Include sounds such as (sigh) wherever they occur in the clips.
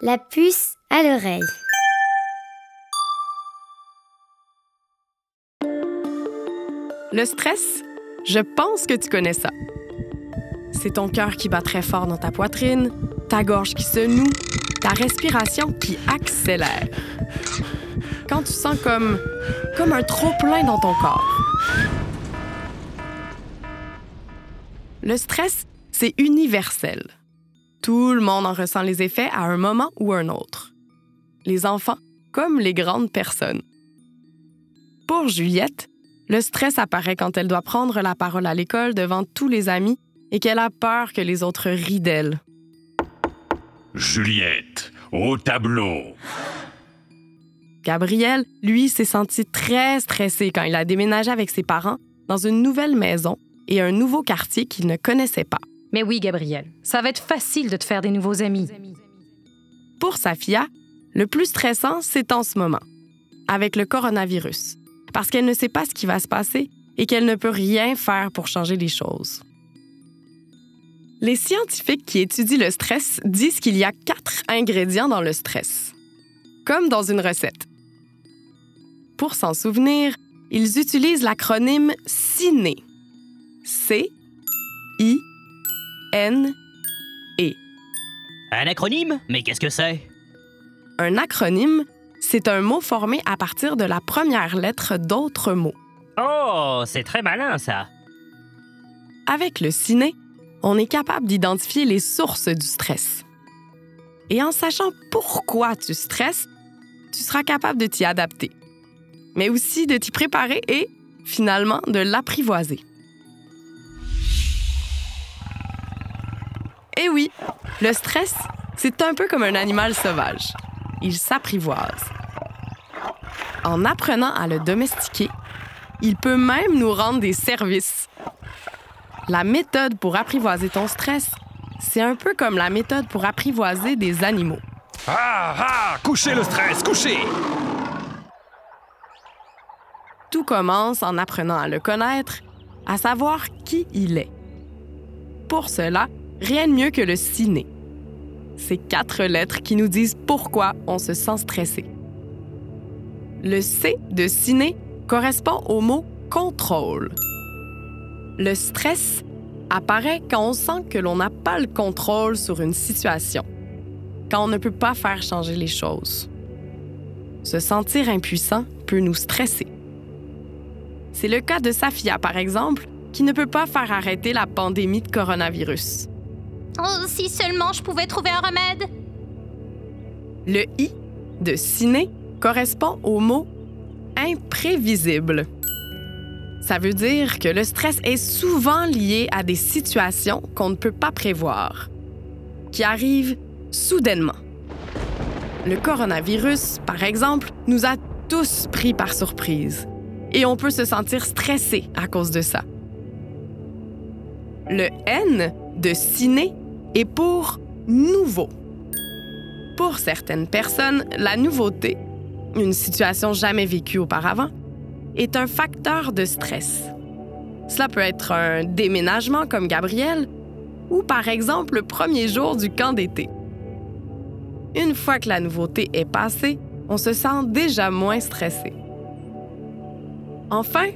La puce à l'oreille. Le stress, je pense que tu connais ça. C'est ton cœur qui bat très fort dans ta poitrine, ta gorge qui se noue, ta respiration qui accélère. Quand tu sens comme, comme un trop-plein dans ton corps. Le stress, c'est universel. Tout le monde en ressent les effets à un moment ou un autre. Les enfants comme les grandes personnes. Pour Juliette, le stress apparaît quand elle doit prendre la parole à l'école devant tous les amis et qu'elle a peur que les autres rient d'elle. Juliette, au tableau. Gabriel, lui, s'est senti très stressé quand il a déménagé avec ses parents dans une nouvelle maison et un nouveau quartier qu'il ne connaissait pas. Mais oui, Gabriel, ça va être facile de te faire des nouveaux amis. Pour Safia, le plus stressant, c'est en ce moment, avec le coronavirus, parce qu'elle ne sait pas ce qui va se passer et qu'elle ne peut rien faire pour changer les choses. Les scientifiques qui étudient le stress disent qu'il y a quatre ingrédients dans le stress, comme dans une recette. Pour s'en souvenir, ils utilisent l'acronyme CINE. C I E. Un acronyme? Mais qu'est-ce que c'est? Un acronyme, c'est un mot formé à partir de la première lettre d'autres mots. Oh, c'est très malin ça. Avec le ciné, on est capable d'identifier les sources du stress. Et en sachant pourquoi tu stresses, tu seras capable de t'y adapter, mais aussi de t'y préparer et, finalement, de l'apprivoiser. Et oui, le stress, c'est un peu comme un animal sauvage. Il s'apprivoise. En apprenant à le domestiquer, il peut même nous rendre des services. La méthode pour apprivoiser ton stress, c'est un peu comme la méthode pour apprivoiser des animaux. Ah ah Couchez le stress, couchez Tout commence en apprenant à le connaître, à savoir qui il est. Pour cela, rien de mieux que le ciné. Ces quatre lettres qui nous disent pourquoi on se sent stressé. Le C de ciné correspond au mot contrôle. Le stress apparaît quand on sent que l'on n'a pas le contrôle sur une situation, quand on ne peut pas faire changer les choses. Se sentir impuissant peut nous stresser. C'est le cas de Safia, par exemple, qui ne peut pas faire arrêter la pandémie de coronavirus. Oh, si seulement je pouvais trouver un remède. Le I de ciné correspond au mot imprévisible. Ça veut dire que le stress est souvent lié à des situations qu'on ne peut pas prévoir, qui arrivent soudainement. Le coronavirus, par exemple, nous a tous pris par surprise et on peut se sentir stressé à cause de ça. Le N de ciné est pour nouveau. Pour certaines personnes, la nouveauté, une situation jamais vécue auparavant, est un facteur de stress. Cela peut être un déménagement comme Gabriel ou par exemple le premier jour du camp d'été. Une fois que la nouveauté est passée, on se sent déjà moins stressé. Enfin,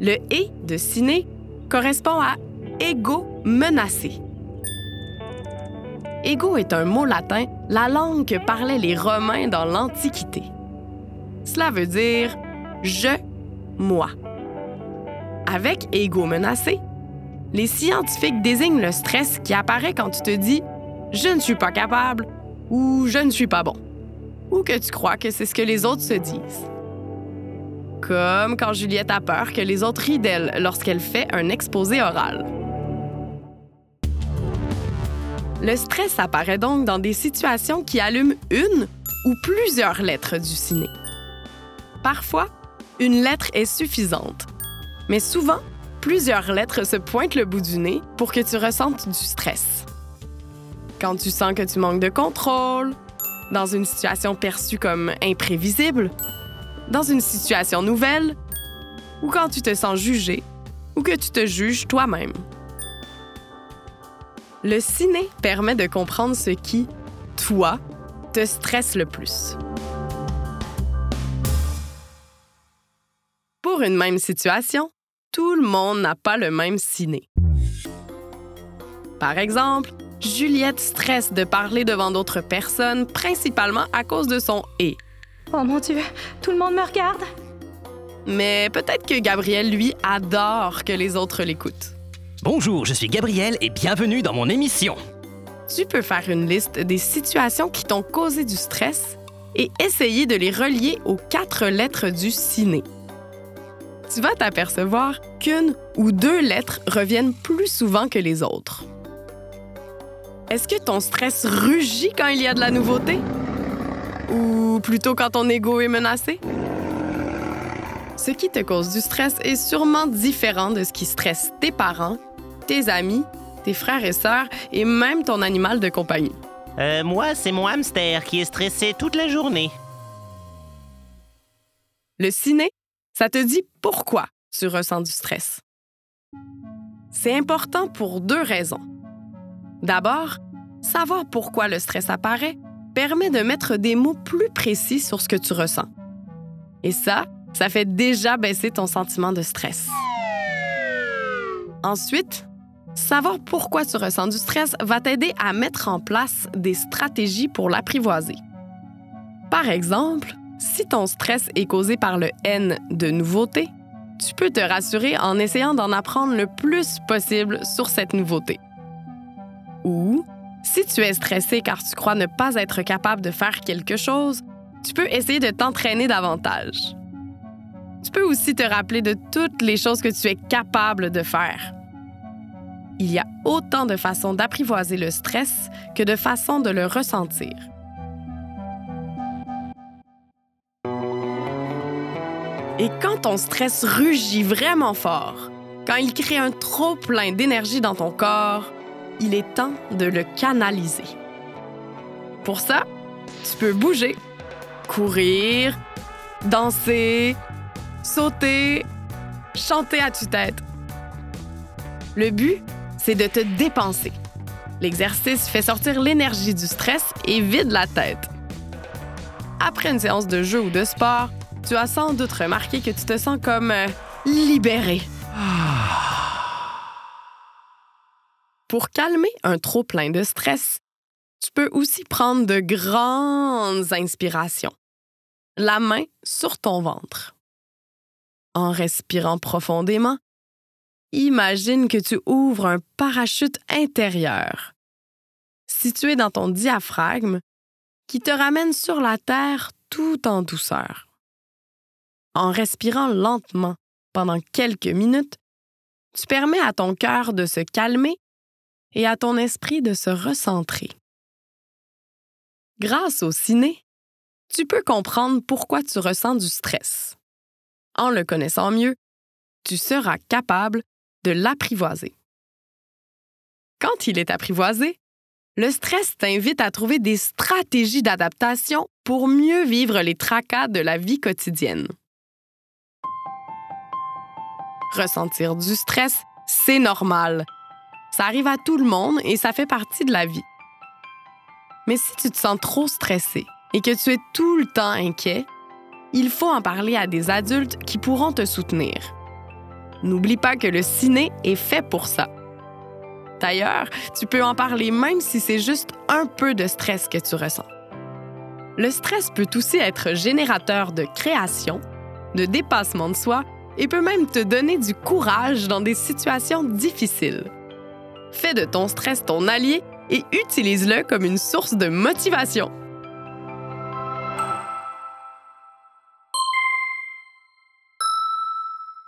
le et de ciné correspond à ego menacé. Ego est un mot latin, la langue que parlaient les Romains dans l'Antiquité. Cela veut dire je, moi. Avec ego menacé, les scientifiques désignent le stress qui apparaît quand tu te dis je ne suis pas capable ou je ne suis pas bon, ou que tu crois que c'est ce que les autres se disent. Comme quand Juliette a peur que les autres rient d'elle lorsqu'elle fait un exposé oral. Le stress apparaît donc dans des situations qui allument une ou plusieurs lettres du ciné. Parfois, une lettre est suffisante, mais souvent, plusieurs lettres se pointent le bout du nez pour que tu ressentes du stress. Quand tu sens que tu manques de contrôle, dans une situation perçue comme imprévisible, dans une situation nouvelle, ou quand tu te sens jugé ou que tu te juges toi-même. Le ciné permet de comprendre ce qui, toi, te stresse le plus? Pour une même situation, tout le monde n'a pas le même ciné. Par exemple, Juliette stresse de parler devant d'autres personnes, principalement à cause de son et. Oh mon Dieu, tout le monde me regarde. Mais peut-être que Gabriel, lui, adore que les autres l'écoutent. Bonjour, je suis Gabriel et bienvenue dans mon émission. Tu peux faire une liste des situations qui t'ont causé du stress et essayer de les relier aux quatre lettres du ciné. Tu vas t'apercevoir qu'une ou deux lettres reviennent plus souvent que les autres. Est-ce que ton stress rugit quand il y a de la nouveauté? Ou plutôt quand ton ego est menacé? Ce qui te cause du stress est sûrement différent de ce qui stresse tes parents, tes amis, tes frères et sœurs et même ton animal de compagnie. Euh, moi, c'est mon hamster qui est stressé toute la journée. Le ciné, ça te dit pourquoi tu ressens du stress? C'est important pour deux raisons. D'abord, savoir pourquoi le stress apparaît permet de mettre des mots plus précis sur ce que tu ressens. Et ça, ça fait déjà baisser ton sentiment de stress. Ensuite, savoir pourquoi tu ressens du stress va t'aider à mettre en place des stratégies pour l'apprivoiser. Par exemple, si ton stress est causé par le N de nouveauté, tu peux te rassurer en essayant d'en apprendre le plus possible sur cette nouveauté. Ou, si tu es stressé car tu crois ne pas être capable de faire quelque chose, tu peux essayer de t'entraîner davantage. Tu peux aussi te rappeler de toutes les choses que tu es capable de faire. Il y a autant de façons d'apprivoiser le stress que de façons de le ressentir. Et quand ton stress rugit vraiment fort, quand il crée un trop plein d'énergie dans ton corps, il est temps de le canaliser. Pour ça, tu peux bouger, courir, danser, sauter, chanter à tue-tête. Le but, c'est de te dépenser. L'exercice fait sortir l'énergie du stress et vide la tête. Après une séance de jeu ou de sport, tu as sans doute remarqué que tu te sens comme euh, libéré. (sighs) Pour calmer un trop plein de stress, tu peux aussi prendre de grandes inspirations. La main sur ton ventre. En respirant profondément, imagine que tu ouvres un parachute intérieur, situé dans ton diaphragme, qui te ramène sur la Terre tout en douceur en respirant lentement pendant quelques minutes, tu permets à ton cœur de se calmer et à ton esprit de se recentrer. Grâce au ciné, tu peux comprendre pourquoi tu ressens du stress. En le connaissant mieux, tu seras capable de l'apprivoiser. Quand il est apprivoisé, le stress t'invite à trouver des stratégies d'adaptation pour mieux vivre les tracas de la vie quotidienne. Ressentir du stress, c'est normal. Ça arrive à tout le monde et ça fait partie de la vie. Mais si tu te sens trop stressé et que tu es tout le temps inquiet, il faut en parler à des adultes qui pourront te soutenir. N'oublie pas que le ciné est fait pour ça. D'ailleurs, tu peux en parler même si c'est juste un peu de stress que tu ressens. Le stress peut aussi être générateur de création, de dépassement de soi et peut même te donner du courage dans des situations difficiles. Fais de ton stress ton allié et utilise-le comme une source de motivation.